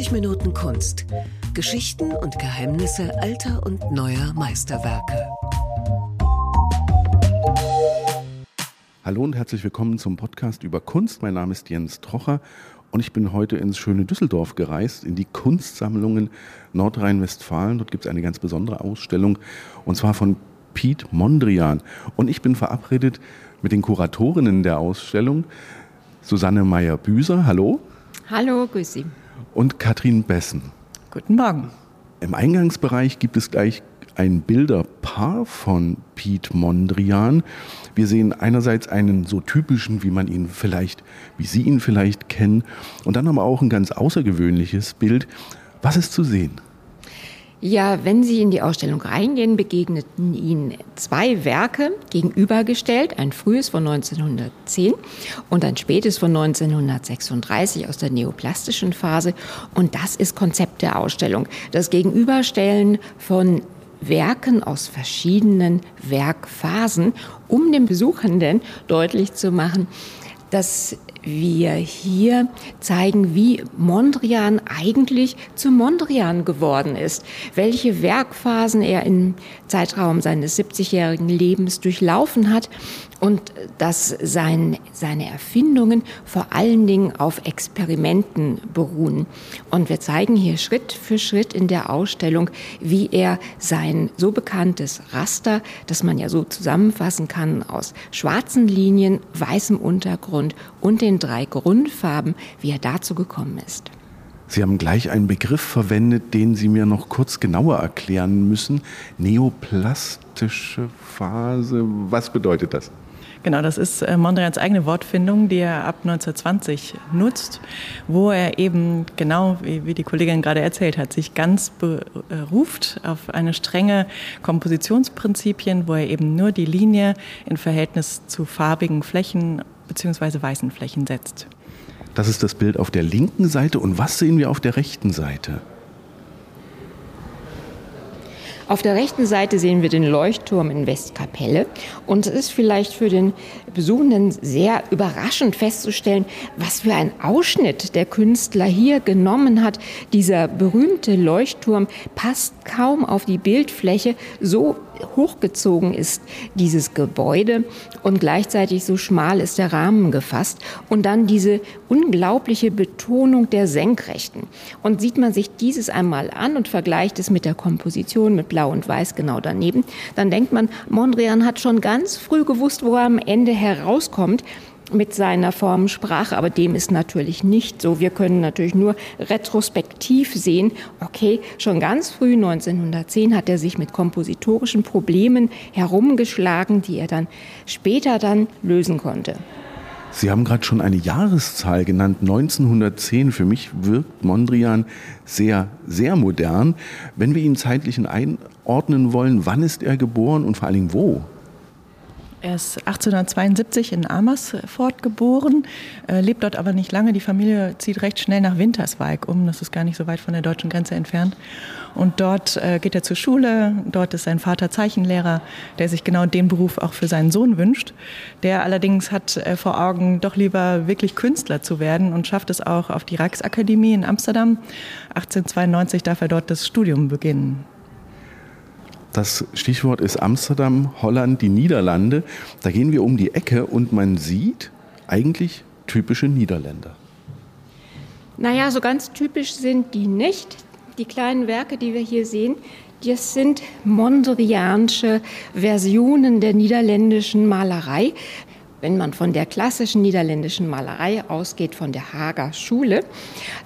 90 Minuten Kunst. Geschichten und Geheimnisse alter und neuer Meisterwerke. Hallo und herzlich willkommen zum Podcast über Kunst. Mein Name ist Jens Trocher und ich bin heute ins schöne Düsseldorf gereist, in die Kunstsammlungen Nordrhein-Westfalen. Dort gibt es eine ganz besondere Ausstellung und zwar von Piet Mondrian. Und ich bin verabredet mit den Kuratorinnen der Ausstellung, Susanne Meyer-Büser. Hallo. Hallo, grüß Sie. Und Katrin Bessen. Guten Morgen. Im Eingangsbereich gibt es gleich ein Bilderpaar von Piet Mondrian. Wir sehen einerseits einen so typischen, wie man ihn vielleicht, wie Sie ihn vielleicht kennen, und dann aber auch ein ganz außergewöhnliches Bild. Was ist zu sehen? Ja, wenn Sie in die Ausstellung reingehen, begegneten Ihnen zwei Werke gegenübergestellt, ein frühes von 1910 und ein spätes von 1936 aus der neoplastischen Phase. Und das ist Konzept der Ausstellung. Das Gegenüberstellen von Werken aus verschiedenen Werkphasen, um dem Besuchenden deutlich zu machen, dass wir hier zeigen, wie Mondrian eigentlich zu Mondrian geworden ist, welche Werkphasen er im Zeitraum seines 70-jährigen Lebens durchlaufen hat und dass sein, seine Erfindungen vor allen Dingen auf Experimenten beruhen. Und wir zeigen hier Schritt für Schritt in der Ausstellung, wie er sein so bekanntes Raster, das man ja so zusammenfassen kann aus schwarzen Linien, weißem Untergrund und den drei Grundfarben, wie er dazu gekommen ist. Sie haben gleich einen Begriff verwendet, den Sie mir noch kurz genauer erklären müssen. Neoplastische Phase. Was bedeutet das? Genau, das ist äh, Mondrians eigene Wortfindung, die er ab 1920 nutzt, wo er eben genau, wie, wie die Kollegin gerade erzählt hat, sich ganz beruft auf eine strenge Kompositionsprinzipien, wo er eben nur die Linie in Verhältnis zu farbigen Flächen bzw. weißen Flächen setzt. Das ist das Bild auf der linken Seite. Und was sehen wir auf der rechten Seite? Auf der rechten Seite sehen wir den Leuchtturm in Westkapelle und es ist vielleicht für den Besuchenden sehr überraschend festzustellen, was für ein Ausschnitt der Künstler hier genommen hat. Dieser berühmte Leuchtturm passt kaum auf die Bildfläche, so hochgezogen ist dieses Gebäude und gleichzeitig so schmal ist der Rahmen gefasst und dann diese unglaubliche Betonung der Senkrechten. Und sieht man sich dieses einmal an und vergleicht es mit der Komposition mit Blau und Weiß genau daneben, dann denkt man, Mondrian hat schon ganz früh gewusst, wo er am Ende herauskommt mit seiner Formensprache, aber dem ist natürlich nicht so. Wir können natürlich nur retrospektiv sehen, okay, schon ganz früh 1910 hat er sich mit kompositorischen Problemen herumgeschlagen, die er dann später dann lösen konnte. Sie haben gerade schon eine Jahreszahl genannt, 1910. Für mich wirkt Mondrian sehr, sehr modern. Wenn wir ihn zeitlich einordnen wollen, wann ist er geboren und vor allen Dingen wo? Er ist 1872 in Amersfoort geboren, äh, lebt dort aber nicht lange. Die Familie zieht recht schnell nach Winterswijk um. Das ist gar nicht so weit von der deutschen Grenze entfernt. Und dort äh, geht er zur Schule. Dort ist sein Vater Zeichenlehrer, der sich genau den Beruf auch für seinen Sohn wünscht. Der allerdings hat äh, vor Augen, doch lieber wirklich Künstler zu werden und schafft es auch auf die Rijksakademie in Amsterdam. 1892 darf er dort das Studium beginnen. Das Stichwort ist Amsterdam, Holland, die Niederlande. Da gehen wir um die Ecke und man sieht eigentlich typische Niederländer. Naja, so ganz typisch sind die nicht. Die kleinen Werke, die wir hier sehen, das sind mondrianische Versionen der niederländischen Malerei. Wenn man von der klassischen niederländischen Malerei ausgeht, von der Hager Schule,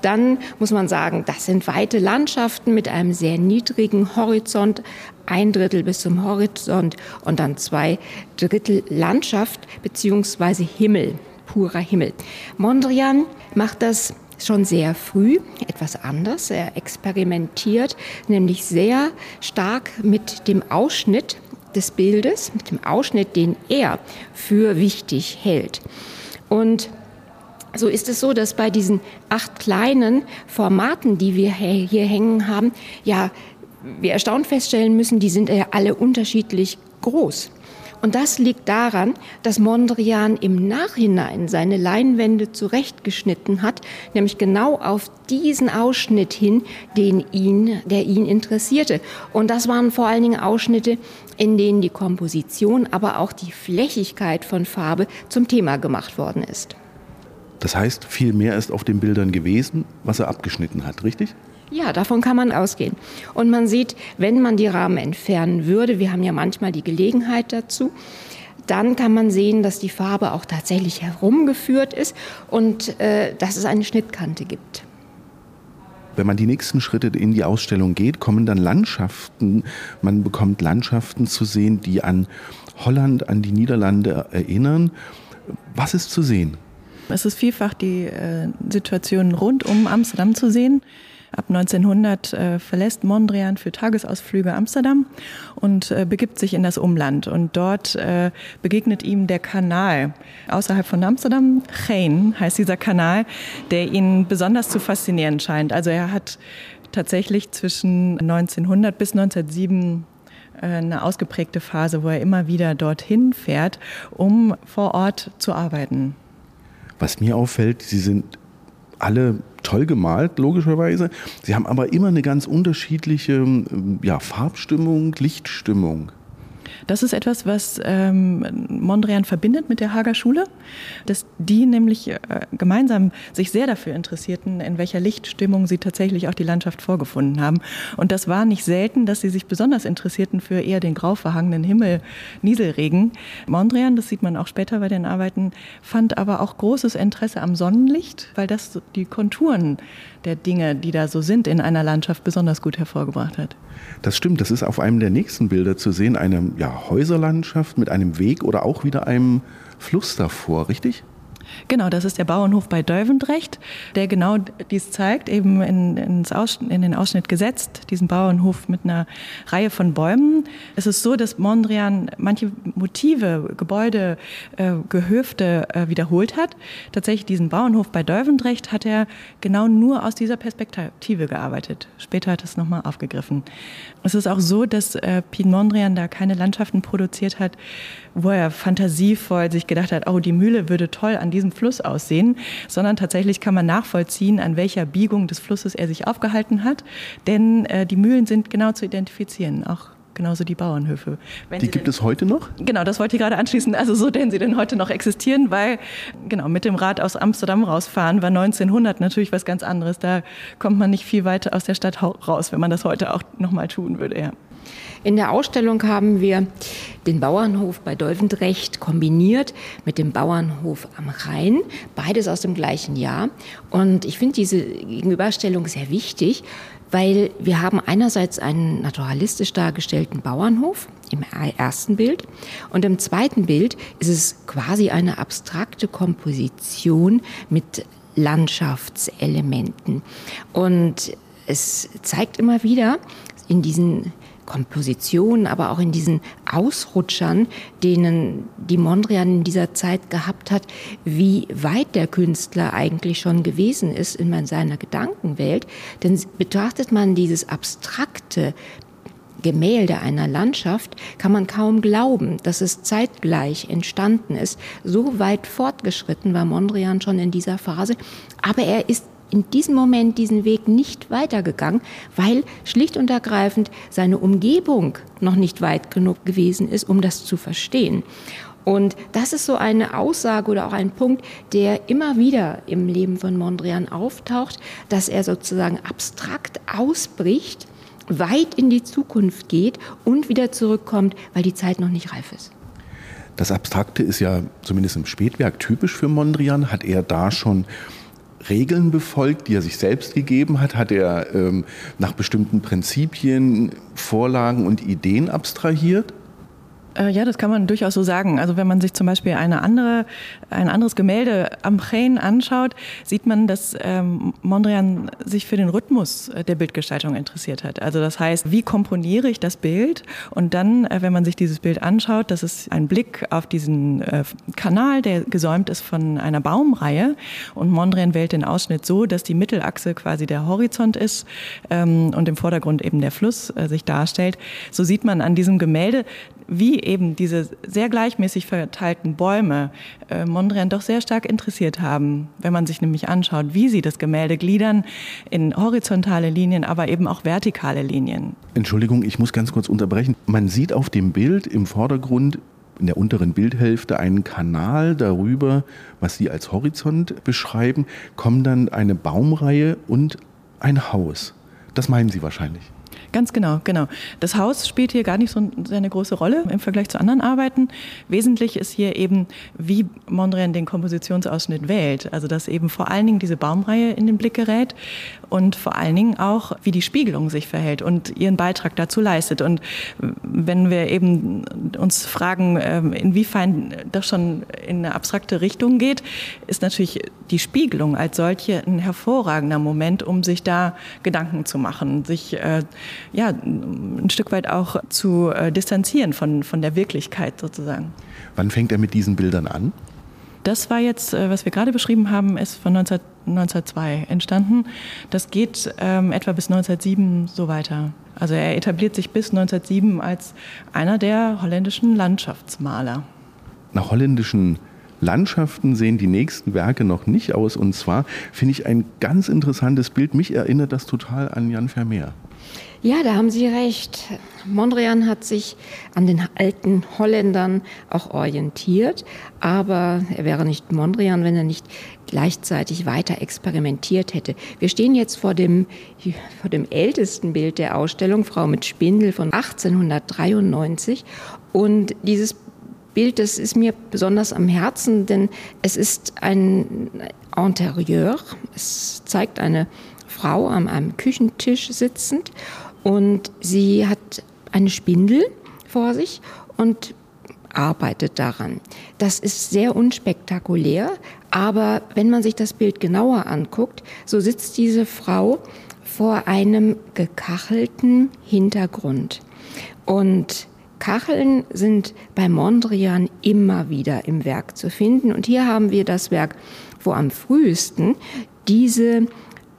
dann muss man sagen, das sind weite Landschaften mit einem sehr niedrigen Horizont, ein Drittel bis zum Horizont und dann zwei Drittel Landschaft beziehungsweise Himmel, purer Himmel. Mondrian macht das schon sehr früh etwas anders. Er experimentiert nämlich sehr stark mit dem Ausschnitt des Bildes, mit dem Ausschnitt, den er für wichtig hält. Und so ist es so, dass bei diesen acht kleinen Formaten, die wir hier hängen haben, ja, wir erstaunt feststellen müssen, die sind ja alle unterschiedlich groß. Und das liegt daran, dass Mondrian im Nachhinein seine Leinwände zurechtgeschnitten hat, nämlich genau auf diesen Ausschnitt hin, den ihn, der ihn interessierte. Und das waren vor allen Dingen Ausschnitte, in denen die Komposition, aber auch die Flächigkeit von Farbe zum Thema gemacht worden ist. Das heißt, viel mehr ist auf den Bildern gewesen, was er abgeschnitten hat, richtig? Ja, davon kann man ausgehen. Und man sieht, wenn man die Rahmen entfernen würde, wir haben ja manchmal die Gelegenheit dazu, dann kann man sehen, dass die Farbe auch tatsächlich herumgeführt ist und äh, dass es eine Schnittkante gibt. Wenn man die nächsten Schritte in die Ausstellung geht, kommen dann Landschaften. Man bekommt Landschaften zu sehen, die an Holland, an die Niederlande erinnern. Was ist zu sehen? Es ist vielfach die äh, Situation rund um Amsterdam zu sehen. Ab 1900 äh, verlässt Mondrian für Tagesausflüge Amsterdam und äh, begibt sich in das Umland. Und dort äh, begegnet ihm der Kanal außerhalb von Amsterdam. Geen heißt dieser Kanal, der ihn besonders zu faszinieren scheint. Also er hat tatsächlich zwischen 1900 bis 1907 äh, eine ausgeprägte Phase, wo er immer wieder dorthin fährt, um vor Ort zu arbeiten. Was mir auffällt, Sie sind alle toll gemalt, logischerweise. Sie haben aber immer eine ganz unterschiedliche ähm, ja, Farbstimmung, Lichtstimmung. Das ist etwas, was ähm, Mondrian verbindet mit der Hager Schule, dass die nämlich äh, gemeinsam sich sehr dafür interessierten, in welcher Lichtstimmung sie tatsächlich auch die Landschaft vorgefunden haben. Und das war nicht selten, dass sie sich besonders interessierten für eher den grau verhangenen Himmel, Nieselregen. Mondrian, das sieht man auch später bei den Arbeiten, fand aber auch großes Interesse am Sonnenlicht, weil das die Konturen der Dinge, die da so sind in einer Landschaft, besonders gut hervorgebracht hat. Das stimmt, das ist auf einem der nächsten Bilder zu sehen, eine ja, Häuserlandschaft mit einem Weg oder auch wieder einem Fluss davor, richtig? Genau, das ist der Bauernhof bei Dövendrecht, der genau dies zeigt, eben in, in den Ausschnitt gesetzt, diesen Bauernhof mit einer Reihe von Bäumen. Es ist so, dass Mondrian manche Motive, Gebäude, äh, Gehöfte äh, wiederholt hat. Tatsächlich diesen Bauernhof bei Dövendrecht hat er genau nur aus dieser Perspektive gearbeitet. Später hat es nochmal aufgegriffen. Es ist auch so, dass äh, Piet Mondrian da keine Landschaften produziert hat, wo er fantasievoll sich gedacht hat, oh, die Mühle würde toll an diesem Fluss aussehen, sondern tatsächlich kann man nachvollziehen, an welcher Biegung des Flusses er sich aufgehalten hat. Denn äh, die Mühlen sind genau zu identifizieren, auch genauso die Bauernhöfe. Wenn die gibt denn, es heute noch? Genau, das wollte ich gerade anschließen. Also so, denn sie denn heute noch existieren, weil genau mit dem Rad aus Amsterdam rausfahren war 1900 natürlich was ganz anderes. Da kommt man nicht viel weiter aus der Stadt raus, wenn man das heute auch noch mal tun würde. Ja. In der Ausstellung haben wir den Bauernhof bei Dolvendrecht kombiniert mit dem Bauernhof am Rhein, beides aus dem gleichen Jahr. Und ich finde diese Gegenüberstellung sehr wichtig, weil wir haben einerseits einen naturalistisch dargestellten Bauernhof im ersten Bild und im zweiten Bild ist es quasi eine abstrakte Komposition mit Landschaftselementen. Und es zeigt immer wieder in diesen Kompositionen, aber auch in diesen Ausrutschern, denen die Mondrian in dieser Zeit gehabt hat, wie weit der Künstler eigentlich schon gewesen ist in seiner Gedankenwelt. Denn betrachtet man dieses abstrakte Gemälde einer Landschaft, kann man kaum glauben, dass es zeitgleich entstanden ist. So weit fortgeschritten war Mondrian schon in dieser Phase, aber er ist in diesem Moment diesen Weg nicht weitergegangen, weil schlicht und ergreifend seine Umgebung noch nicht weit genug gewesen ist, um das zu verstehen. Und das ist so eine Aussage oder auch ein Punkt, der immer wieder im Leben von Mondrian auftaucht, dass er sozusagen abstrakt ausbricht, weit in die Zukunft geht und wieder zurückkommt, weil die Zeit noch nicht reif ist. Das Abstrakte ist ja zumindest im Spätwerk typisch für Mondrian. Hat er da schon Regeln befolgt, die er sich selbst gegeben hat? Hat er ähm, nach bestimmten Prinzipien, Vorlagen und Ideen abstrahiert? Äh, ja, das kann man durchaus so sagen. Also wenn man sich zum Beispiel eine andere, ein anderes Gemälde am Chain anschaut, sieht man, dass ähm, Mondrian sich für den Rhythmus äh, der Bildgestaltung interessiert hat. Also das heißt, wie komponiere ich das Bild? Und dann, äh, wenn man sich dieses Bild anschaut, das ist ein Blick auf diesen äh, Kanal, der gesäumt ist von einer Baumreihe. Und Mondrian wählt den Ausschnitt so, dass die Mittelachse quasi der Horizont ist ähm, und im Vordergrund eben der Fluss äh, sich darstellt. So sieht man an diesem Gemälde, wie eben diese sehr gleichmäßig verteilten Bäume äh, Mondrian doch sehr stark interessiert haben, wenn man sich nämlich anschaut, wie sie das Gemälde gliedern in horizontale Linien, aber eben auch vertikale Linien. Entschuldigung, ich muss ganz kurz unterbrechen. Man sieht auf dem Bild im Vordergrund in der unteren Bildhälfte einen Kanal darüber, was Sie als Horizont beschreiben, kommen dann eine Baumreihe und ein Haus. Das meinen Sie wahrscheinlich. Ganz genau, genau. Das Haus spielt hier gar nicht so eine große Rolle im Vergleich zu anderen Arbeiten. Wesentlich ist hier eben, wie Mondrian den Kompositionsausschnitt wählt. Also dass eben vor allen Dingen diese Baumreihe in den Blick gerät und vor allen Dingen auch, wie die Spiegelung sich verhält und ihren Beitrag dazu leistet. Und wenn wir eben uns fragen, ähm, inwiefern das schon in eine abstrakte Richtung geht, ist natürlich die Spiegelung als solche ein hervorragender Moment, um sich da Gedanken zu machen, sich äh, ja, ein Stück weit auch zu äh, distanzieren von, von der Wirklichkeit sozusagen. Wann fängt er mit diesen Bildern an? Das war jetzt, äh, was wir gerade beschrieben haben, ist von 19, 1902 entstanden. Das geht ähm, etwa bis 1907 so weiter. Also er etabliert sich bis 1907 als einer der holländischen Landschaftsmaler. Nach holländischen Landschaften sehen die nächsten Werke noch nicht aus. Und zwar finde ich ein ganz interessantes Bild. Mich erinnert das total an Jan Vermeer. Ja, da haben Sie recht. Mondrian hat sich an den alten Holländern auch orientiert, aber er wäre nicht Mondrian, wenn er nicht gleichzeitig weiter experimentiert hätte. Wir stehen jetzt vor dem, vor dem ältesten Bild der Ausstellung, Frau mit Spindel von 1893. Und dieses Bild, das ist mir besonders am Herzen, denn es ist ein Interieur. Es zeigt eine Frau an einem Küchentisch sitzend und sie hat eine Spindel vor sich und arbeitet daran. Das ist sehr unspektakulär, aber wenn man sich das Bild genauer anguckt, so sitzt diese Frau vor einem gekachelten Hintergrund. Und Kacheln sind bei Mondrian immer wieder im Werk zu finden. Und hier haben wir das Werk, wo am frühesten diese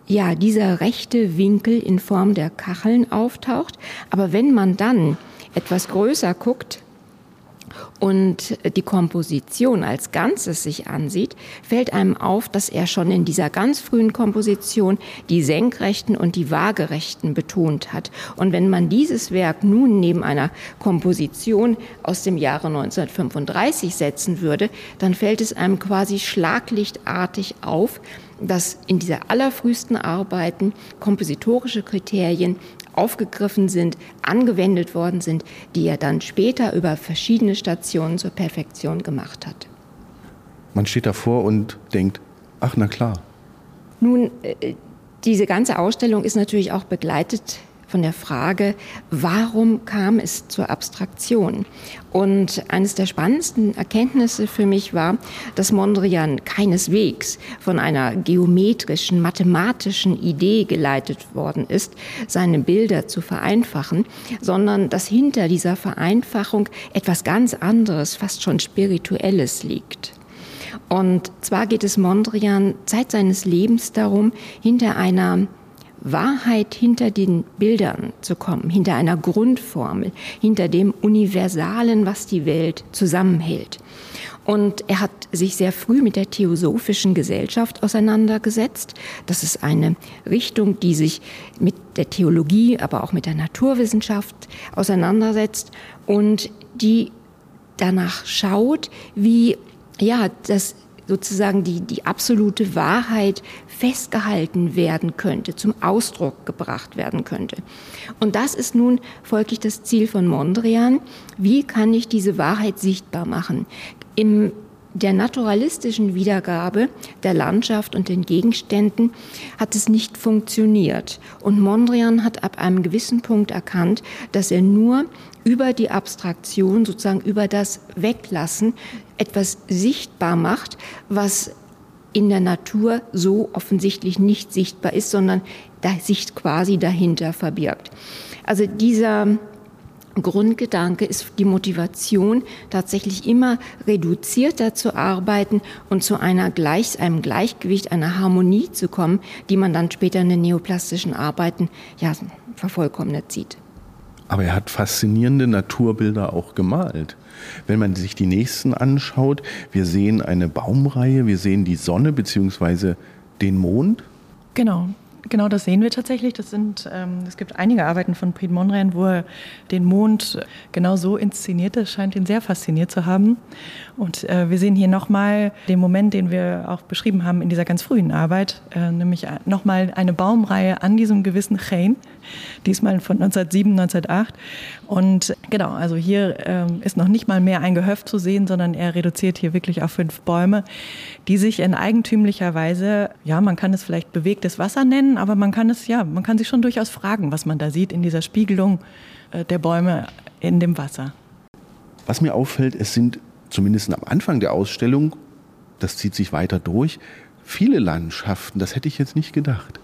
ja, dieser rechte Winkel in Form der Kacheln auftaucht. Aber wenn man dann etwas größer guckt, und die Komposition als Ganzes sich ansieht, fällt einem auf, dass er schon in dieser ganz frühen Komposition die Senkrechten und die Waagerechten betont hat. Und wenn man dieses Werk nun neben einer Komposition aus dem Jahre 1935 setzen würde, dann fällt es einem quasi schlaglichtartig auf, dass in dieser allerfrühesten Arbeiten kompositorische Kriterien aufgegriffen sind, angewendet worden sind, die er dann später über verschiedene Stationen zur Perfektion gemacht hat. Man steht davor und denkt, ach na klar. Nun, äh, diese ganze Ausstellung ist natürlich auch begleitet von der Frage, warum kam es zur Abstraktion? Und eines der spannendsten Erkenntnisse für mich war, dass Mondrian keineswegs von einer geometrischen, mathematischen Idee geleitet worden ist, seine Bilder zu vereinfachen, sondern dass hinter dieser Vereinfachung etwas ganz anderes, fast schon spirituelles liegt. Und zwar geht es Mondrian Zeit seines Lebens darum, hinter einer Wahrheit hinter den Bildern zu kommen, hinter einer Grundformel, hinter dem Universalen, was die Welt zusammenhält. Und er hat sich sehr früh mit der Theosophischen Gesellschaft auseinandergesetzt. Das ist eine Richtung, die sich mit der Theologie, aber auch mit der Naturwissenschaft auseinandersetzt und die danach schaut, wie ja, das sozusagen die, die absolute Wahrheit festgehalten werden könnte, zum Ausdruck gebracht werden könnte. Und das ist nun folglich das Ziel von Mondrian. Wie kann ich diese Wahrheit sichtbar machen? Im der naturalistischen Wiedergabe der Landschaft und den Gegenständen hat es nicht funktioniert. Und Mondrian hat ab einem gewissen Punkt erkannt, dass er nur über die Abstraktion, sozusagen über das Weglassen, etwas sichtbar macht, was in der Natur so offensichtlich nicht sichtbar ist, sondern sich quasi dahinter verbirgt. Also dieser Grundgedanke ist die Motivation, tatsächlich immer reduzierter zu arbeiten und zu einer Gleich, einem Gleichgewicht, einer Harmonie zu kommen, die man dann später in den neoplastischen Arbeiten ja, vervollkommnet sieht. Aber er hat faszinierende Naturbilder auch gemalt. Wenn man sich die nächsten anschaut, wir sehen eine Baumreihe, wir sehen die Sonne bzw. den Mond. Genau, Genau, das sehen wir tatsächlich. Das sind, ähm, es gibt einige Arbeiten von Piet Mondrian, wo er den Mond genau so inszeniert. Das scheint ihn sehr fasziniert zu haben. Und äh, wir sehen hier nochmal den Moment, den wir auch beschrieben haben in dieser ganz frühen Arbeit, äh, nämlich nochmal eine Baumreihe an diesem gewissen Chein, diesmal von 1907, 1908. Und genau, also hier ähm, ist noch nicht mal mehr ein Gehöft zu sehen, sondern er reduziert hier wirklich auf fünf Bäume, die sich in eigentümlicher Weise, ja, man kann es vielleicht bewegtes Wasser nennen, aber man kann es, ja, man kann sich schon durchaus fragen, was man da sieht in dieser Spiegelung äh, der Bäume in dem Wasser. Was mir auffällt, es sind zumindest am Anfang der Ausstellung, das zieht sich weiter durch, viele Landschaften. Das hätte ich jetzt nicht gedacht.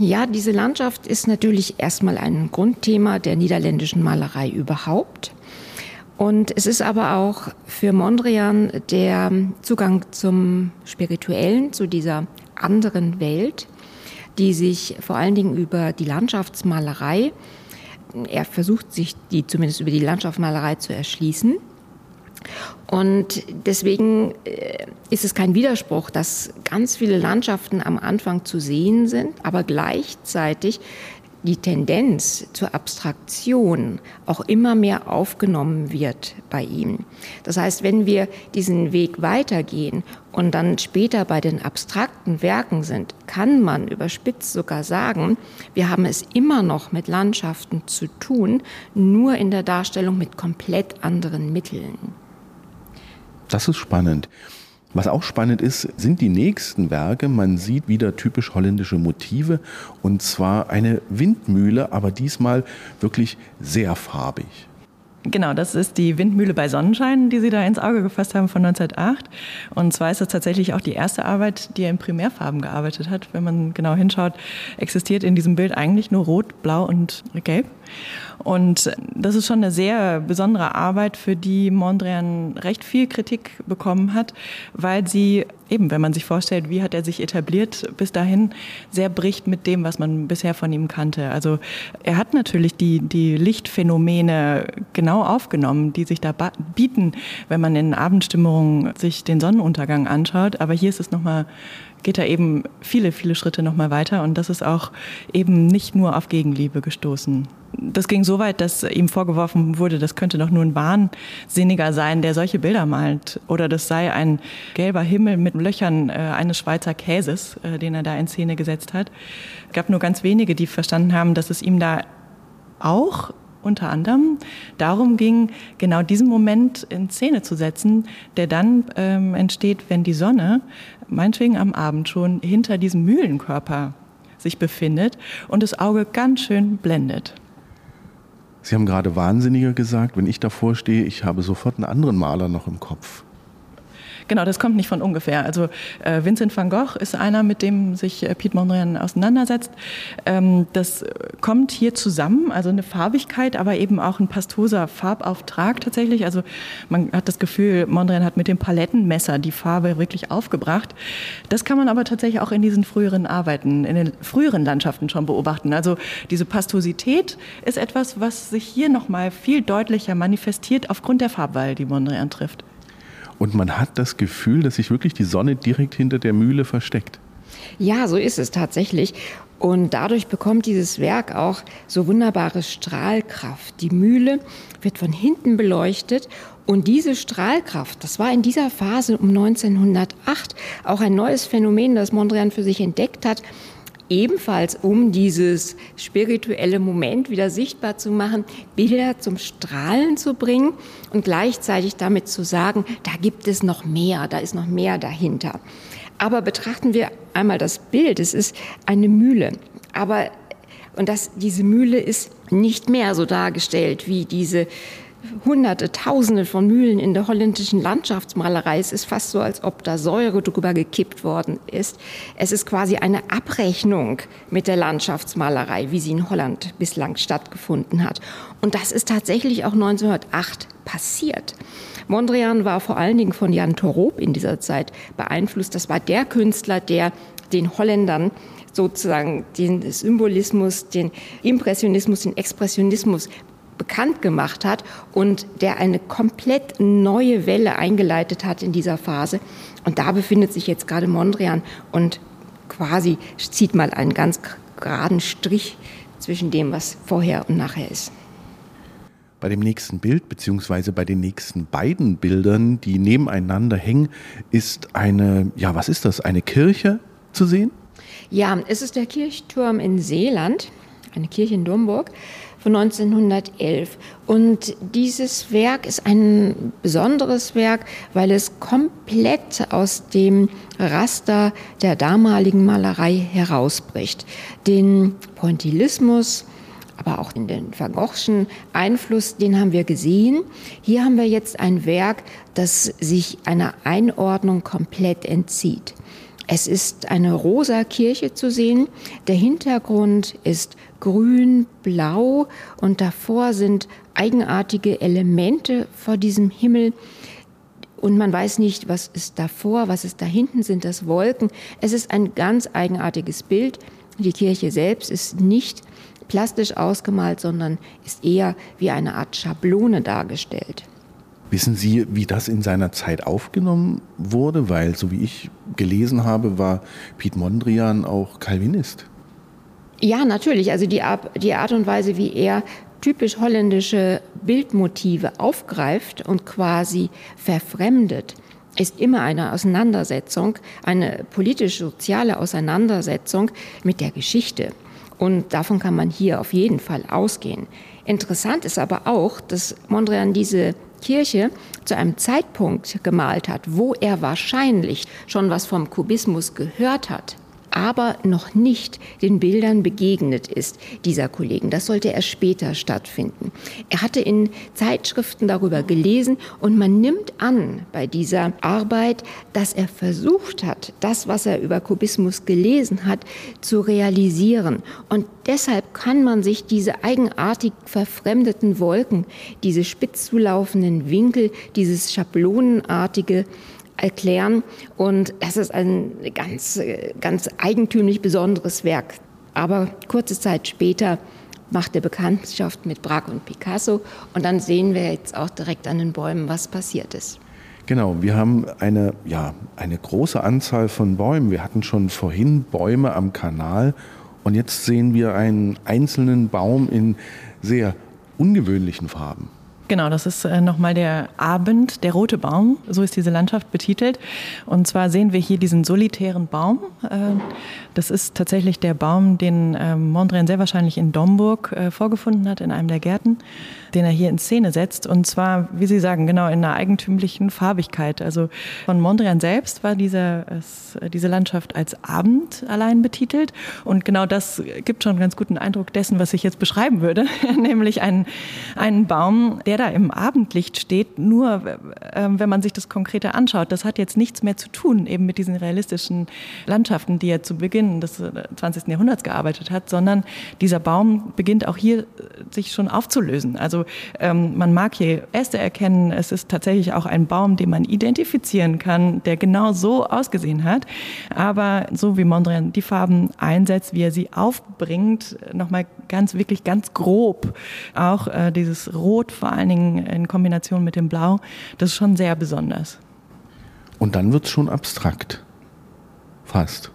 Ja, diese Landschaft ist natürlich erstmal ein Grundthema der niederländischen Malerei überhaupt. Und es ist aber auch für Mondrian der Zugang zum Spirituellen, zu dieser anderen Welt, die sich vor allen Dingen über die Landschaftsmalerei, er versucht sich die zumindest über die Landschaftsmalerei zu erschließen. Und deswegen äh, ist es kein Widerspruch, dass ganz viele Landschaften am Anfang zu sehen sind, aber gleichzeitig die Tendenz zur Abstraktion auch immer mehr aufgenommen wird bei ihm. Das heißt, wenn wir diesen Weg weitergehen und dann später bei den abstrakten Werken sind, kann man überspitzt sogar sagen, wir haben es immer noch mit Landschaften zu tun, nur in der Darstellung mit komplett anderen Mitteln. Das ist spannend. Was auch spannend ist, sind die nächsten Werke. Man sieht wieder typisch holländische Motive und zwar eine Windmühle, aber diesmal wirklich sehr farbig. Genau, das ist die Windmühle bei Sonnenschein, die Sie da ins Auge gefasst haben von 1908. Und zwar ist das tatsächlich auch die erste Arbeit, die er in Primärfarben gearbeitet hat. Wenn man genau hinschaut, existiert in diesem Bild eigentlich nur Rot, Blau und Gelb. Und das ist schon eine sehr besondere Arbeit, für die Mondrian recht viel Kritik bekommen hat, weil sie eben, wenn man sich vorstellt, wie hat er sich etabliert bis dahin, sehr bricht mit dem, was man bisher von ihm kannte. Also er hat natürlich die, die Lichtphänomene genau aufgenommen, die sich da bieten, wenn man in Abendstimmung sich den Sonnenuntergang anschaut. Aber hier ist es nochmal geht er eben viele, viele Schritte nochmal weiter und das ist auch eben nicht nur auf Gegenliebe gestoßen das ging so weit, dass ihm vorgeworfen wurde, das könnte doch nur ein Wahnsinniger sein, der solche Bilder malt. Oder das sei ein gelber Himmel mit Löchern äh, eines Schweizer Käses, äh, den er da in Szene gesetzt hat. Es gab nur ganz wenige, die verstanden haben, dass es ihm da auch unter anderem darum ging, genau diesen Moment in Szene zu setzen, der dann ähm, entsteht, wenn die Sonne, meinetwegen am Abend schon, hinter diesem Mühlenkörper sich befindet und das Auge ganz schön blendet. Sie haben gerade Wahnsinniger gesagt. Wenn ich davor stehe, ich habe sofort einen anderen Maler noch im Kopf. Genau, das kommt nicht von ungefähr. Also äh, Vincent van Gogh ist einer, mit dem sich äh, Piet Mondrian auseinandersetzt. Ähm, das kommt hier zusammen, also eine Farbigkeit, aber eben auch ein pastoser Farbauftrag tatsächlich. Also man hat das Gefühl, Mondrian hat mit dem Palettenmesser die Farbe wirklich aufgebracht. Das kann man aber tatsächlich auch in diesen früheren Arbeiten, in den früheren Landschaften schon beobachten. Also diese Pastosität ist etwas, was sich hier nochmal viel deutlicher manifestiert aufgrund der Farbwahl, die Mondrian trifft. Und man hat das Gefühl, dass sich wirklich die Sonne direkt hinter der Mühle versteckt. Ja, so ist es tatsächlich. Und dadurch bekommt dieses Werk auch so wunderbare Strahlkraft. Die Mühle wird von hinten beleuchtet und diese Strahlkraft, das war in dieser Phase um 1908 auch ein neues Phänomen, das Mondrian für sich entdeckt hat ebenfalls um dieses spirituelle Moment wieder sichtbar zu machen, Bilder zum Strahlen zu bringen und gleichzeitig damit zu sagen, da gibt es noch mehr, da ist noch mehr dahinter. Aber betrachten wir einmal das Bild, es ist eine Mühle, aber und das, diese Mühle ist nicht mehr so dargestellt wie diese Hunderte, Tausende von Mühlen in der holländischen Landschaftsmalerei. Es ist fast so, als ob da Säure drüber gekippt worden ist. Es ist quasi eine Abrechnung mit der Landschaftsmalerei, wie sie in Holland bislang stattgefunden hat. Und das ist tatsächlich auch 1908 passiert. Mondrian war vor allen Dingen von Jan Torop in dieser Zeit beeinflusst. Das war der Künstler, der den Holländern sozusagen den Symbolismus, den Impressionismus, den Expressionismus bekannt gemacht hat und der eine komplett neue Welle eingeleitet hat in dieser Phase. Und da befindet sich jetzt gerade Mondrian und quasi zieht mal einen ganz geraden Strich zwischen dem, was vorher und nachher ist. Bei dem nächsten Bild, beziehungsweise bei den nächsten beiden Bildern, die nebeneinander hängen, ist eine, ja, was ist das? Eine Kirche zu sehen? Ja, es ist der Kirchturm in Seeland, eine Kirche in Domburg von 1911. Und dieses Werk ist ein besonderes Werk, weil es komplett aus dem Raster der damaligen Malerei herausbricht. Den Pointillismus, aber auch den Van Goghschen Einfluss, den haben wir gesehen. Hier haben wir jetzt ein Werk, das sich einer Einordnung komplett entzieht. Es ist eine rosa Kirche zu sehen. Der Hintergrund ist grün, blau und davor sind eigenartige Elemente vor diesem Himmel. Und man weiß nicht, was ist davor, was ist da hinten, sind das Wolken. Es ist ein ganz eigenartiges Bild. Die Kirche selbst ist nicht plastisch ausgemalt, sondern ist eher wie eine Art Schablone dargestellt. Wissen Sie, wie das in seiner Zeit aufgenommen wurde? Weil, so wie ich gelesen habe, war Piet Mondrian auch Calvinist. Ja, natürlich. Also die, die Art und Weise, wie er typisch holländische Bildmotive aufgreift und quasi verfremdet, ist immer eine Auseinandersetzung, eine politisch-soziale Auseinandersetzung mit der Geschichte. Und davon kann man hier auf jeden Fall ausgehen. Interessant ist aber auch, dass Mondrian diese Kirche zu einem Zeitpunkt gemalt hat, wo er wahrscheinlich schon was vom Kubismus gehört hat aber noch nicht den Bildern begegnet ist, dieser Kollegen. Das sollte erst später stattfinden. Er hatte in Zeitschriften darüber gelesen und man nimmt an bei dieser Arbeit, dass er versucht hat, das, was er über Kubismus gelesen hat, zu realisieren. Und deshalb kann man sich diese eigenartig verfremdeten Wolken, diese spitz zulaufenden Winkel, dieses schablonenartige erklären. Und das ist ein ganz, ganz eigentümlich besonderes Werk. Aber kurze Zeit später macht er Bekanntschaft mit Braque und Picasso. Und dann sehen wir jetzt auch direkt an den Bäumen, was passiert ist. Genau, wir haben eine, ja, eine große Anzahl von Bäumen. Wir hatten schon vorhin Bäume am Kanal und jetzt sehen wir einen einzelnen Baum in sehr ungewöhnlichen Farben. Genau, das ist äh, nochmal der Abend, der rote Baum, so ist diese Landschaft betitelt. Und zwar sehen wir hier diesen solitären Baum. Äh, das ist tatsächlich der Baum, den äh, Mondrian sehr wahrscheinlich in Domburg äh, vorgefunden hat, in einem der Gärten den er hier in Szene setzt. Und zwar, wie Sie sagen, genau in einer eigentümlichen Farbigkeit. Also von Mondrian selbst war diese, diese Landschaft als Abend allein betitelt. Und genau das gibt schon einen ganz guten Eindruck dessen, was ich jetzt beschreiben würde. Nämlich einen, einen Baum, der da im Abendlicht steht, nur äh, wenn man sich das konkreter anschaut. Das hat jetzt nichts mehr zu tun eben mit diesen realistischen Landschaften, die er zu Beginn des 20. Jahrhunderts gearbeitet hat, sondern dieser Baum beginnt auch hier sich schon aufzulösen. Also also ähm, man mag hier Äste erkennen. Es ist tatsächlich auch ein Baum, den man identifizieren kann, der genau so ausgesehen hat. Aber so wie Mondrian die Farben einsetzt, wie er sie aufbringt, nochmal ganz, wirklich ganz grob. Auch äh, dieses Rot vor allen Dingen in Kombination mit dem Blau, das ist schon sehr besonders. Und dann wird es schon abstrakt. Fast.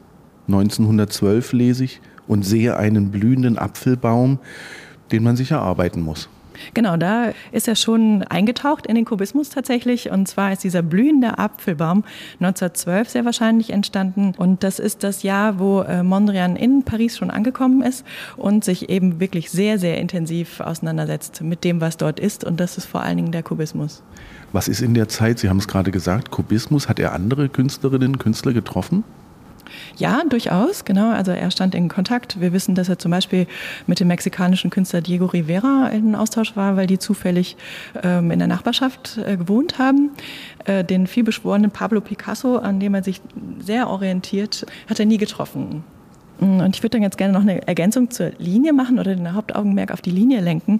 1912 lese ich und sehe einen blühenden Apfelbaum, den man sich erarbeiten muss. Genau, da ist er schon eingetaucht in den Kubismus tatsächlich. Und zwar ist dieser blühende Apfelbaum 1912 sehr wahrscheinlich entstanden. Und das ist das Jahr, wo äh, Mondrian in Paris schon angekommen ist und sich eben wirklich sehr, sehr intensiv auseinandersetzt mit dem, was dort ist. Und das ist vor allen Dingen der Kubismus. Was ist in der Zeit, Sie haben es gerade gesagt, Kubismus, hat er andere Künstlerinnen und Künstler getroffen? Ja, durchaus, genau. Also er stand in Kontakt. Wir wissen, dass er zum Beispiel mit dem mexikanischen Künstler Diego Rivera in Austausch war, weil die zufällig ähm, in der Nachbarschaft äh, gewohnt haben. Äh, den vielbeschworenen Pablo Picasso, an dem er sich sehr orientiert, hat er nie getroffen. Und ich würde dann jetzt gerne noch eine Ergänzung zur Linie machen oder den Hauptaugenmerk auf die Linie lenken.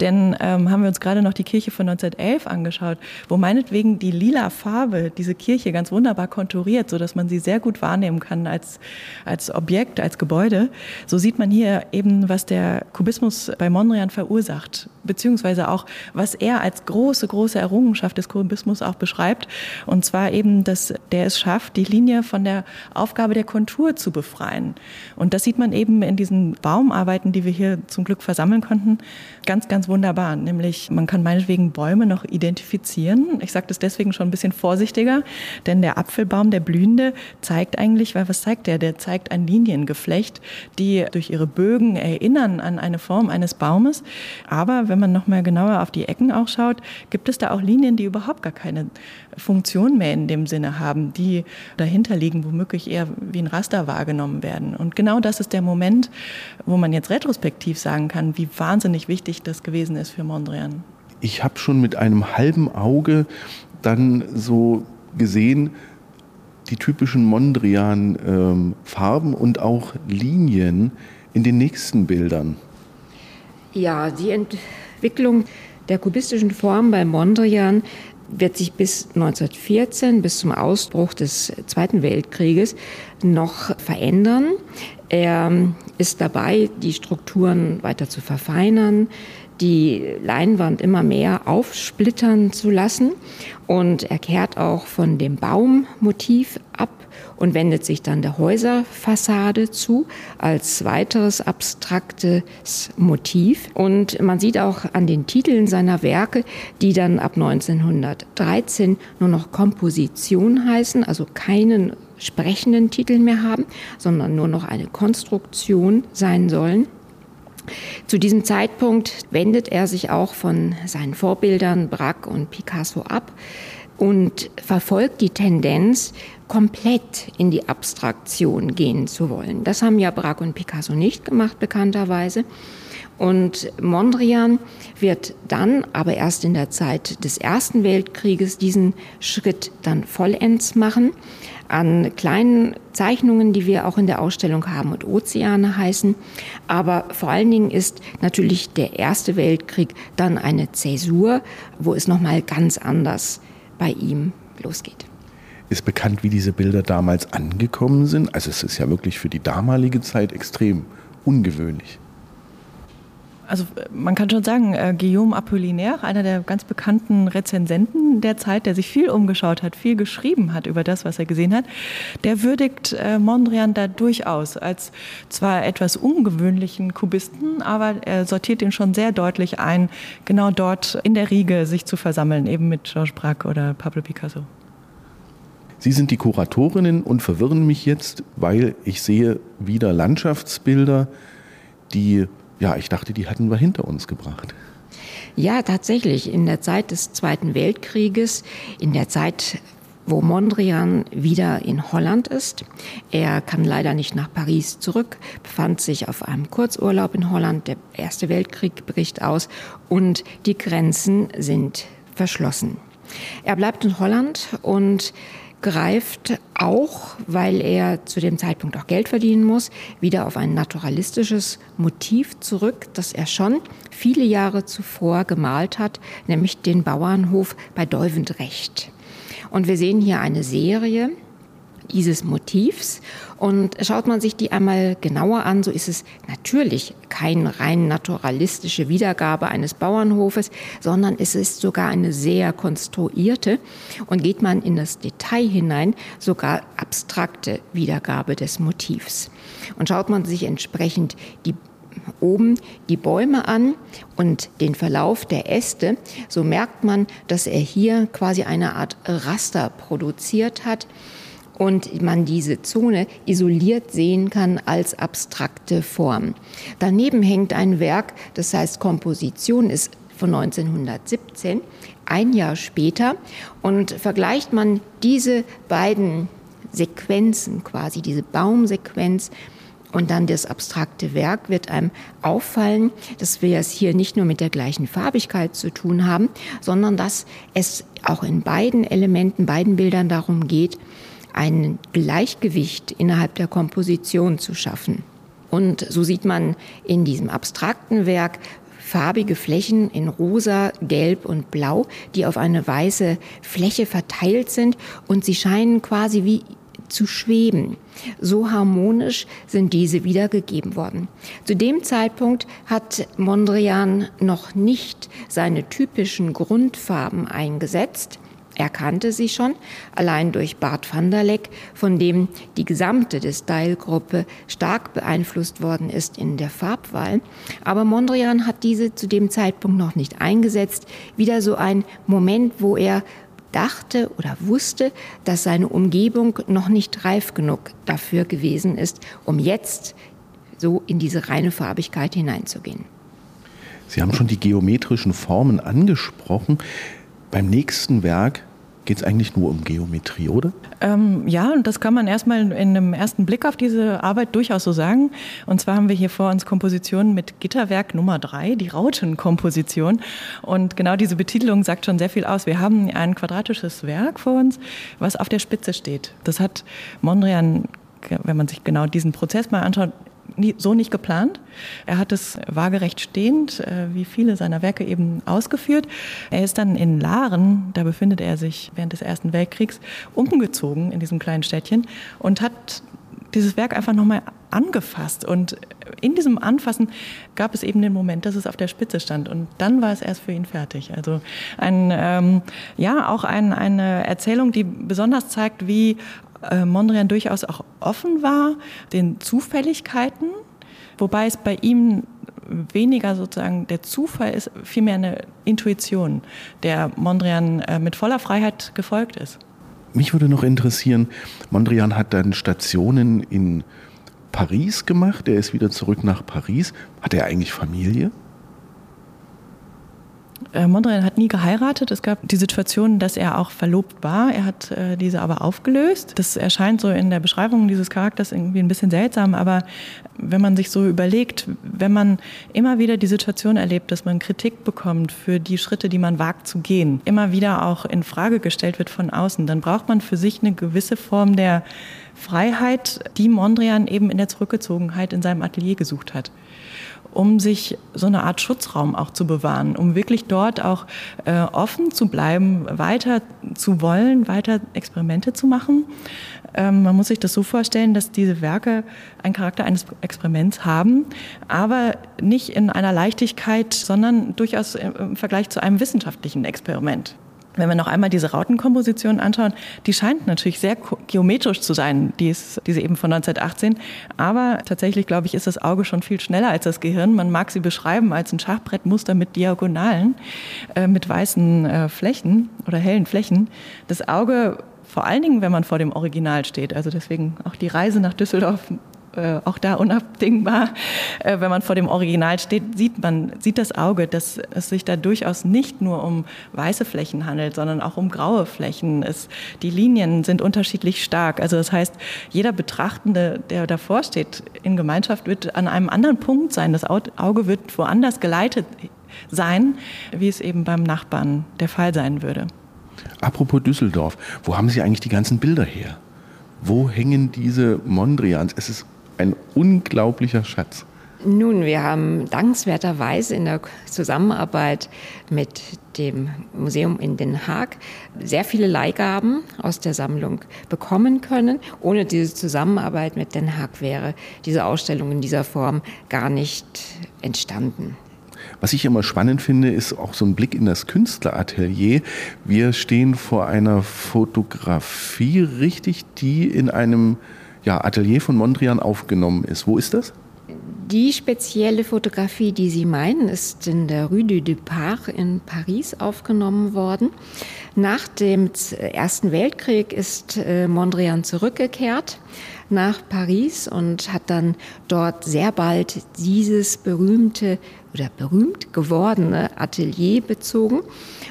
Denn ähm, haben wir uns gerade noch die Kirche von 1911 angeschaut, wo meinetwegen die lila Farbe diese Kirche ganz wunderbar konturiert, sodass man sie sehr gut wahrnehmen kann als, als Objekt, als Gebäude. So sieht man hier eben, was der Kubismus bei Mondrian verursacht, beziehungsweise auch, was er als große, große Errungenschaft des Kubismus auch beschreibt. Und zwar eben, dass der es schafft, die Linie von der Aufgabe der Kontur zu befreien. Und das sieht man eben in diesen Baumarbeiten, die wir hier zum Glück versammeln konnten, ganz, ganz wunderbar. Nämlich, man kann meinetwegen Bäume noch identifizieren. Ich sage das deswegen schon ein bisschen vorsichtiger, denn der Apfelbaum, der blühende, zeigt eigentlich, weil was zeigt der? Der zeigt ein Liniengeflecht, die durch ihre Bögen erinnern an eine Form eines Baumes. Aber wenn man noch mal genauer auf die Ecken auch schaut, gibt es da auch Linien, die überhaupt gar keine Funktion mehr in dem Sinne haben, die dahinter liegen, womöglich eher wie ein Raster wahrgenommen werden. Und genau das ist der Moment, wo man jetzt retrospektiv sagen kann, wie wahnsinnig wichtig das gewesen ist für Mondrian. Ich habe schon mit einem halben Auge dann so gesehen, die typischen Mondrian-Farben ähm, und auch Linien in den nächsten Bildern. Ja, die Entwicklung der kubistischen Form bei Mondrian wird sich bis 1914, bis zum Ausbruch des Zweiten Weltkrieges, noch verändern. Er ist dabei, die Strukturen weiter zu verfeinern, die Leinwand immer mehr aufsplittern zu lassen. Und er kehrt auch von dem Baummotiv ab und wendet sich dann der Häuserfassade zu als weiteres abstraktes Motiv. Und man sieht auch an den Titeln seiner Werke, die dann ab 1913 nur noch Komposition heißen, also keinen sprechenden Titel mehr haben, sondern nur noch eine Konstruktion sein sollen. Zu diesem Zeitpunkt wendet er sich auch von seinen Vorbildern Braque und Picasso ab und verfolgt die Tendenz, komplett in die Abstraktion gehen zu wollen. Das haben ja Braque und Picasso nicht gemacht, bekannterweise. Und Mondrian wird dann, aber erst in der Zeit des Ersten Weltkrieges, diesen Schritt dann vollends machen. An kleinen Zeichnungen, die wir auch in der Ausstellung haben und Ozeane heißen. Aber vor allen Dingen ist natürlich der Erste Weltkrieg dann eine Zäsur, wo es nochmal ganz anders bei ihm losgeht. Ist bekannt, wie diese Bilder damals angekommen sind? Also es ist ja wirklich für die damalige Zeit extrem ungewöhnlich. Also man kann schon sagen, äh, Guillaume Apollinaire, einer der ganz bekannten Rezensenten der Zeit, der sich viel umgeschaut hat, viel geschrieben hat über das, was er gesehen hat, der würdigt äh, Mondrian da durchaus als zwar etwas ungewöhnlichen Kubisten, aber er sortiert ihn schon sehr deutlich ein, genau dort in der Riege sich zu versammeln, eben mit Georges Braque oder Pablo Picasso. Sie sind die Kuratorinnen und verwirren mich jetzt, weil ich sehe wieder Landschaftsbilder, die ja, ich dachte, die hatten wir hinter uns gebracht. Ja, tatsächlich. In der Zeit des Zweiten Weltkrieges, in der Zeit, wo Mondrian wieder in Holland ist. Er kann leider nicht nach Paris zurück, befand sich auf einem Kurzurlaub in Holland. Der Erste Weltkrieg bricht aus und die Grenzen sind verschlossen. Er bleibt in Holland und greift auch, weil er zu dem Zeitpunkt auch Geld verdienen muss, wieder auf ein naturalistisches Motiv zurück, das er schon viele Jahre zuvor gemalt hat, nämlich den Bauernhof bei Deuvendrecht. Und wir sehen hier eine Serie, dieses Motivs. Und schaut man sich die einmal genauer an, so ist es natürlich keine rein naturalistische Wiedergabe eines Bauernhofes, sondern es ist sogar eine sehr konstruierte und geht man in das Detail hinein, sogar abstrakte Wiedergabe des Motivs. Und schaut man sich entsprechend die oben die Bäume an und den Verlauf der Äste, so merkt man, dass er hier quasi eine Art Raster produziert hat und man diese Zone isoliert sehen kann als abstrakte Form. Daneben hängt ein Werk, das heißt Komposition ist von 1917, ein Jahr später. Und vergleicht man diese beiden Sequenzen quasi, diese Baumsequenz und dann das abstrakte Werk, wird einem auffallen, dass wir es hier nicht nur mit der gleichen Farbigkeit zu tun haben, sondern dass es auch in beiden Elementen, beiden Bildern darum geht, ein Gleichgewicht innerhalb der Komposition zu schaffen. Und so sieht man in diesem abstrakten Werk farbige Flächen in rosa, gelb und blau, die auf eine weiße Fläche verteilt sind und sie scheinen quasi wie zu schweben. So harmonisch sind diese wiedergegeben worden. Zu dem Zeitpunkt hat Mondrian noch nicht seine typischen Grundfarben eingesetzt. Er kannte sie schon, allein durch Bart van der Leck, von dem die gesamte des Style-Gruppe stark beeinflusst worden ist in der Farbwahl. Aber Mondrian hat diese zu dem Zeitpunkt noch nicht eingesetzt. Wieder so ein Moment, wo er dachte oder wusste, dass seine Umgebung noch nicht reif genug dafür gewesen ist, um jetzt so in diese reine Farbigkeit hineinzugehen. Sie haben schon die geometrischen Formen angesprochen. Beim nächsten Werk geht es eigentlich nur um Geometrie, oder? Ähm, ja, und das kann man erstmal in einem ersten Blick auf diese Arbeit durchaus so sagen. Und zwar haben wir hier vor uns Kompositionen mit Gitterwerk Nummer drei, die Rautenkomposition. Und genau diese Betitelung sagt schon sehr viel aus. Wir haben ein quadratisches Werk vor uns, was auf der Spitze steht. Das hat Mondrian wenn man sich genau diesen Prozess mal anschaut, nie, so nicht geplant. Er hat es waagerecht stehend, äh, wie viele seiner Werke eben ausgeführt. Er ist dann in Laren, da befindet er sich während des Ersten Weltkriegs, umgezogen in diesem kleinen Städtchen und hat dieses Werk einfach nochmal angefasst. Und in diesem Anfassen gab es eben den Moment, dass es auf der Spitze stand. Und dann war es erst für ihn fertig. Also ein, ähm, ja, auch ein, eine Erzählung, die besonders zeigt, wie äh, Mondrian durchaus auch offen war den Zufälligkeiten, wobei es bei ihm weniger sozusagen der Zufall ist, vielmehr eine Intuition, der Mondrian äh, mit voller Freiheit gefolgt ist. Mich würde noch interessieren, Mondrian hat dann Stationen in Paris gemacht, er ist wieder zurück nach Paris. Hat er eigentlich Familie? Äh, Mondrian hat nie geheiratet. Es gab die Situation, dass er auch verlobt war. Er hat äh, diese aber aufgelöst. Das erscheint so in der Beschreibung dieses Charakters irgendwie ein bisschen seltsam, aber wenn man sich so überlegt, wenn man immer wieder die Situation erlebt, dass man Kritik bekommt für die Schritte, die man wagt zu gehen, immer wieder auch in Frage gestellt wird von außen, dann braucht man für sich eine gewisse Form der Freiheit, die Mondrian eben in der Zurückgezogenheit in seinem Atelier gesucht hat um sich so eine Art Schutzraum auch zu bewahren, um wirklich dort auch äh, offen zu bleiben, weiter zu wollen, weiter Experimente zu machen. Ähm, man muss sich das so vorstellen, dass diese Werke einen Charakter eines Experiments haben, aber nicht in einer Leichtigkeit, sondern durchaus im Vergleich zu einem wissenschaftlichen Experiment. Wenn wir noch einmal diese Rautenkomposition anschauen, die scheint natürlich sehr geometrisch zu sein, die ist, diese eben von 1918. Aber tatsächlich, glaube ich, ist das Auge schon viel schneller als das Gehirn. Man mag sie beschreiben als ein Schachbrettmuster mit Diagonalen, äh, mit weißen äh, Flächen oder hellen Flächen. Das Auge vor allen Dingen, wenn man vor dem Original steht. Also deswegen auch die Reise nach Düsseldorf äh, auch da unabdingbar. Äh, wenn man vor dem Original steht, sieht man, sieht das Auge, dass es sich da durchaus nicht nur um weiße Flächen handelt, sondern auch um graue Flächen. Es, die Linien sind unterschiedlich stark. Also das heißt, jeder Betrachtende, der davor steht in Gemeinschaft, wird an einem anderen Punkt sein. Das Auge wird woanders geleitet sein, wie es eben beim Nachbarn der Fall sein würde. Apropos Düsseldorf, wo haben Sie eigentlich die ganzen Bilder her? Wo hängen diese Mondrians? Es ist ein unglaublicher Schatz. Nun, wir haben dankenswerterweise in der Zusammenarbeit mit dem Museum in Den Haag sehr viele Leihgaben aus der Sammlung bekommen können. Ohne diese Zusammenarbeit mit Den Haag wäre diese Ausstellung in dieser Form gar nicht entstanden. Was ich immer spannend finde, ist auch so ein Blick in das Künstleratelier. Wir stehen vor einer Fotografie, richtig, die in einem ja, Atelier von Mondrian aufgenommen ist. Wo ist das? Die spezielle Fotografie, die Sie meinen, ist in der Rue du Depart in Paris aufgenommen worden. Nach dem Ersten Weltkrieg ist äh, Mondrian zurückgekehrt nach Paris und hat dann dort sehr bald dieses berühmte oder berühmt gewordene Atelier bezogen.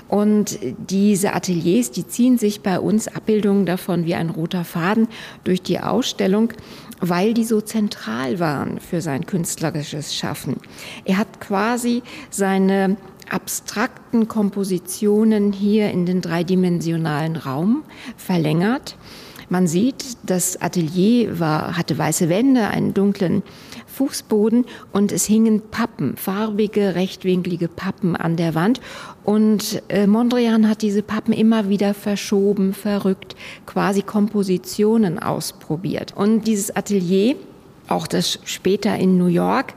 Und diese Ateliers, die ziehen sich bei uns Abbildungen davon wie ein roter Faden durch die Ausstellung, weil die so zentral waren für sein künstlerisches Schaffen. Er hat quasi seine abstrakten Kompositionen hier in den dreidimensionalen Raum verlängert Man sieht, das Atelier war, hatte weiße Wände, einen dunklen Fußboden und es hingen Pappen, farbige, rechtwinklige Pappen an der Wand. Und äh, Mondrian hat diese Pappen immer wieder verschoben, verrückt, quasi Kompositionen ausprobiert. Und dieses Atelier auch das später in New York,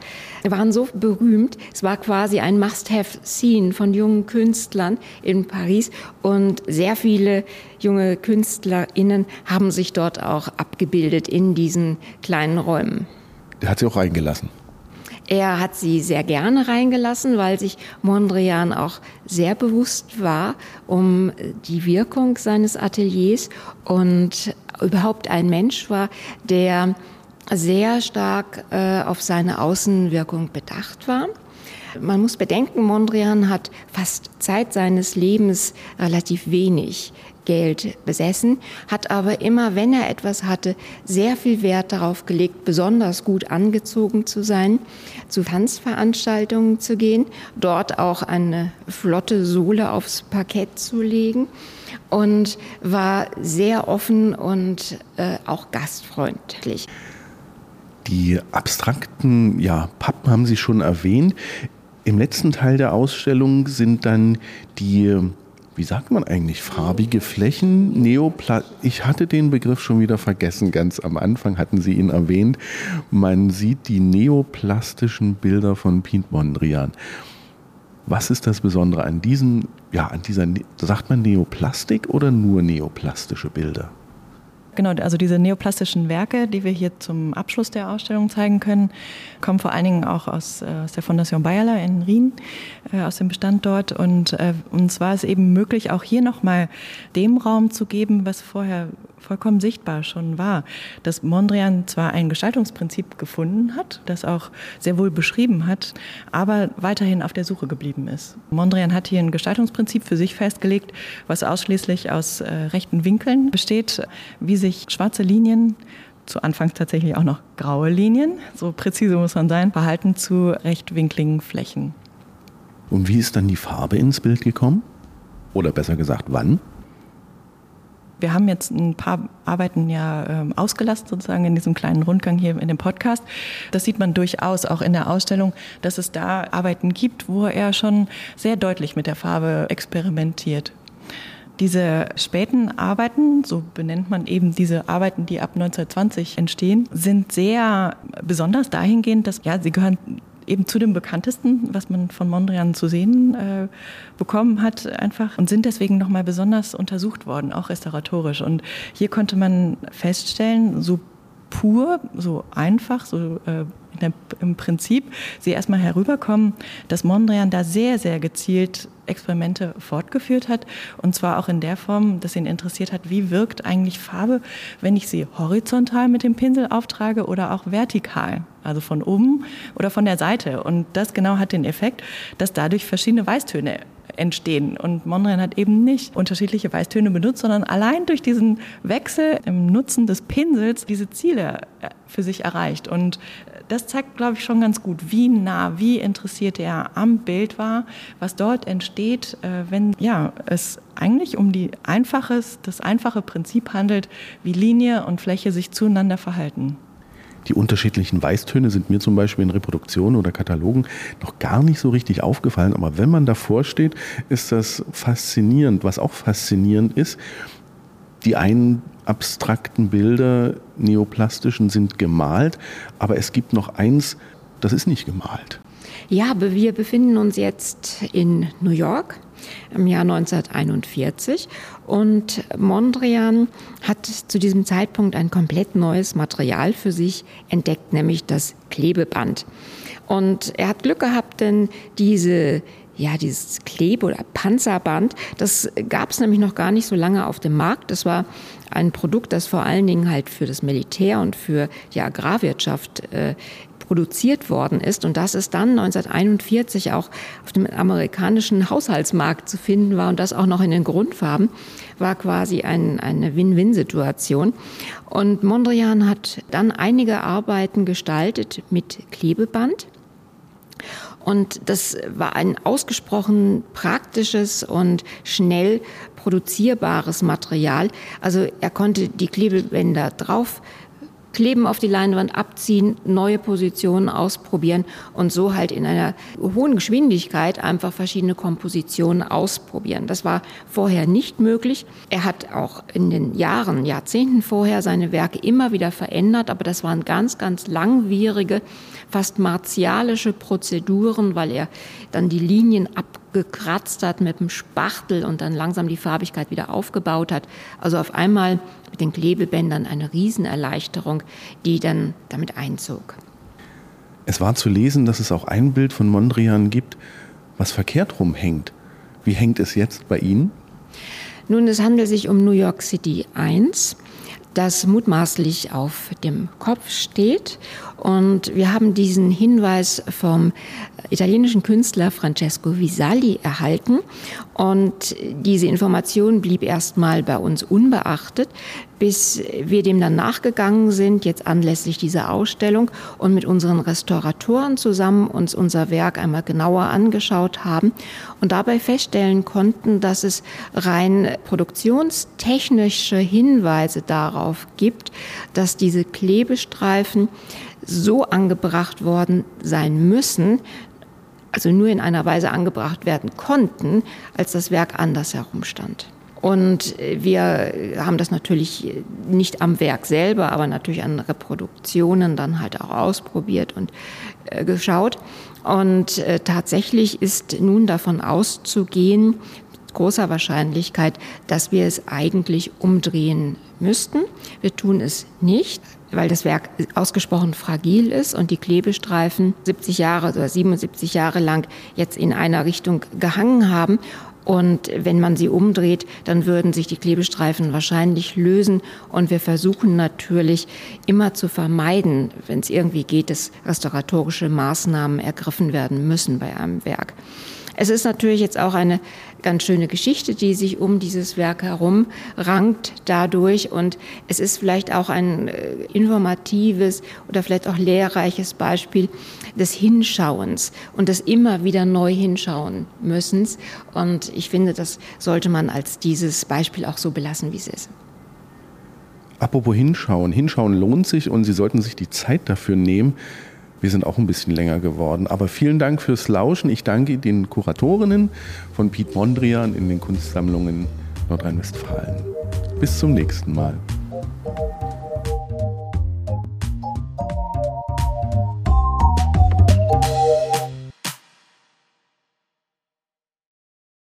waren so berühmt. Es war quasi ein Must-have-Scene von jungen Künstlern in Paris und sehr viele junge KünstlerInnen haben sich dort auch abgebildet in diesen kleinen Räumen. Der hat sie auch reingelassen. Er hat sie sehr gerne reingelassen, weil sich Mondrian auch sehr bewusst war um die Wirkung seines Ateliers und überhaupt ein Mensch war, der sehr stark äh, auf seine Außenwirkung bedacht war. Man muss bedenken, Mondrian hat fast Zeit seines Lebens relativ wenig Geld besessen, hat aber immer, wenn er etwas hatte, sehr viel Wert darauf gelegt, besonders gut angezogen zu sein, zu Tanzveranstaltungen zu gehen, dort auch eine flotte Sohle aufs Parkett zu legen und war sehr offen und äh, auch gastfreundlich. Die abstrakten ja, Pappen haben Sie schon erwähnt. Im letzten Teil der Ausstellung sind dann die, wie sagt man eigentlich, farbige Flächen, Neopla ich hatte den Begriff schon wieder vergessen, ganz am Anfang hatten Sie ihn erwähnt. Man sieht die neoplastischen Bilder von Piet Mondrian. Was ist das Besondere an diesen, ja, an dieser, sagt man Neoplastik oder nur neoplastische Bilder? Genau, also diese neoplastischen Werke, die wir hier zum Abschluss der Ausstellung zeigen können, kommen vor allen Dingen auch aus, äh, aus der Fondation Bayerler in Rien, äh, aus dem Bestand dort. Und äh, uns war es eben möglich, auch hier nochmal dem Raum zu geben, was vorher vollkommen sichtbar schon war, dass Mondrian zwar ein Gestaltungsprinzip gefunden hat, das auch sehr wohl beschrieben hat, aber weiterhin auf der Suche geblieben ist. Mondrian hat hier ein Gestaltungsprinzip für sich festgelegt, was ausschließlich aus äh, rechten Winkeln besteht, wie sich schwarze Linien zu Anfangs tatsächlich auch noch graue Linien, so präzise muss man sein, verhalten zu rechtwinkligen Flächen. Und wie ist dann die Farbe ins Bild gekommen? Oder besser gesagt, wann? Wir haben jetzt ein paar Arbeiten ja ähm, ausgelassen, sozusagen in diesem kleinen Rundgang hier in dem Podcast. Das sieht man durchaus auch in der Ausstellung, dass es da Arbeiten gibt, wo er schon sehr deutlich mit der Farbe experimentiert. Diese späten Arbeiten, so benennt man eben diese Arbeiten, die ab 1920 entstehen, sind sehr besonders dahingehend, dass ja, sie gehören eben zu dem bekanntesten, was man von Mondrian zu sehen äh, bekommen hat, einfach und sind deswegen nochmal besonders untersucht worden, auch restauratorisch. Und hier konnte man feststellen, so pur, so einfach, so äh, der, im Prinzip sie erstmal herüberkommen, dass Mondrian da sehr, sehr gezielt Experimente fortgeführt hat. Und zwar auch in der Form, dass ihn interessiert hat, wie wirkt eigentlich Farbe, wenn ich sie horizontal mit dem Pinsel auftrage oder auch vertikal, also von oben oder von der Seite. Und das genau hat den Effekt, dass dadurch verschiedene Weißtöne entstehen. Und Mondrian hat eben nicht unterschiedliche Weißtöne benutzt, sondern allein durch diesen Wechsel im Nutzen des Pinsels diese Ziele äh, für sich erreicht. Und das zeigt, glaube ich, schon ganz gut, wie nah, wie interessiert er am Bild war, was dort entsteht, äh, wenn ja, es eigentlich um die einfaches, das einfache Prinzip handelt, wie Linie und Fläche sich zueinander verhalten. Die unterschiedlichen Weißtöne sind mir zum Beispiel in Reproduktionen oder Katalogen noch gar nicht so richtig aufgefallen. Aber wenn man davor steht, ist das faszinierend. Was auch faszinierend ist, die einen abstrakten Bilder, neoplastischen, sind gemalt, aber es gibt noch eins, das ist nicht gemalt. Ja, wir befinden uns jetzt in New York im Jahr 1941 und Mondrian hat zu diesem Zeitpunkt ein komplett neues Material für sich entdeckt, nämlich das Klebeband. Und er hat Glück gehabt, denn diese ja, dieses Klebe- oder Panzerband, das gab es nämlich noch gar nicht so lange auf dem Markt. Das war ein Produkt, das vor allen Dingen halt für das Militär und für die Agrarwirtschaft äh, produziert worden ist und dass es dann 1941 auch auf dem amerikanischen Haushaltsmarkt zu finden war und das auch noch in den Grundfarben, war quasi ein, eine Win-Win-Situation. Und Mondrian hat dann einige Arbeiten gestaltet mit Klebeband Und das war ein ausgesprochen praktisches und schnell produzierbares Material. Also er konnte die Klebebänder drauf kleben auf die Leinwand, abziehen, neue Positionen ausprobieren und so halt in einer hohen Geschwindigkeit einfach verschiedene Kompositionen ausprobieren. Das war vorher nicht möglich. Er hat auch in den Jahren, Jahrzehnten vorher seine Werke immer wieder verändert, aber das waren ganz, ganz langwierige, fast martialische Prozeduren, weil er dann die Linien abgekratzt hat mit dem Spachtel und dann langsam die Farbigkeit wieder aufgebaut hat. Also auf einmal mit den Klebebändern eine Riesenerleichterung, die dann damit einzog. Es war zu lesen, dass es auch ein Bild von Mondrian gibt, was verkehrt rumhängt. Wie hängt es jetzt bei Ihnen? Nun, es handelt sich um New York City 1 das mutmaßlich auf dem Kopf steht. Und wir haben diesen Hinweis vom italienischen Künstler Francesco Visali erhalten. Und diese Information blieb erstmal bei uns unbeachtet, bis wir dem dann nachgegangen sind, jetzt anlässlich dieser Ausstellung und mit unseren Restauratoren zusammen uns unser Werk einmal genauer angeschaut haben und dabei feststellen konnten, dass es rein produktionstechnische Hinweise darauf gibt, dass diese Klebestreifen so angebracht worden sein müssen, also nur in einer Weise angebracht werden konnten, als das Werk anders herumstand. Und wir haben das natürlich nicht am Werk selber, aber natürlich an Reproduktionen dann halt auch ausprobiert und äh, geschaut. Und äh, tatsächlich ist nun davon auszugehen, großer Wahrscheinlichkeit, dass wir es eigentlich umdrehen müssten. Wir tun es nicht weil das Werk ausgesprochen fragil ist und die Klebestreifen 70 Jahre oder 77 Jahre lang jetzt in einer Richtung gehangen haben. Und wenn man sie umdreht, dann würden sich die Klebestreifen wahrscheinlich lösen. Und wir versuchen natürlich immer zu vermeiden, wenn es irgendwie geht, dass restauratorische Maßnahmen ergriffen werden müssen bei einem Werk. Es ist natürlich jetzt auch eine ganz schöne Geschichte, die sich um dieses Werk herum rankt dadurch. Und es ist vielleicht auch ein äh, informatives oder vielleicht auch lehrreiches Beispiel des Hinschauens und des immer wieder neu hinschauen müssen. Und ich finde, das sollte man als dieses Beispiel auch so belassen, wie es ist. Apropos hinschauen. Hinschauen lohnt sich und Sie sollten sich die Zeit dafür nehmen. Wir sind auch ein bisschen länger geworden. Aber vielen Dank fürs Lauschen. Ich danke den Kuratorinnen von Piet Mondrian in den Kunstsammlungen Nordrhein-Westfalen. Bis zum nächsten Mal.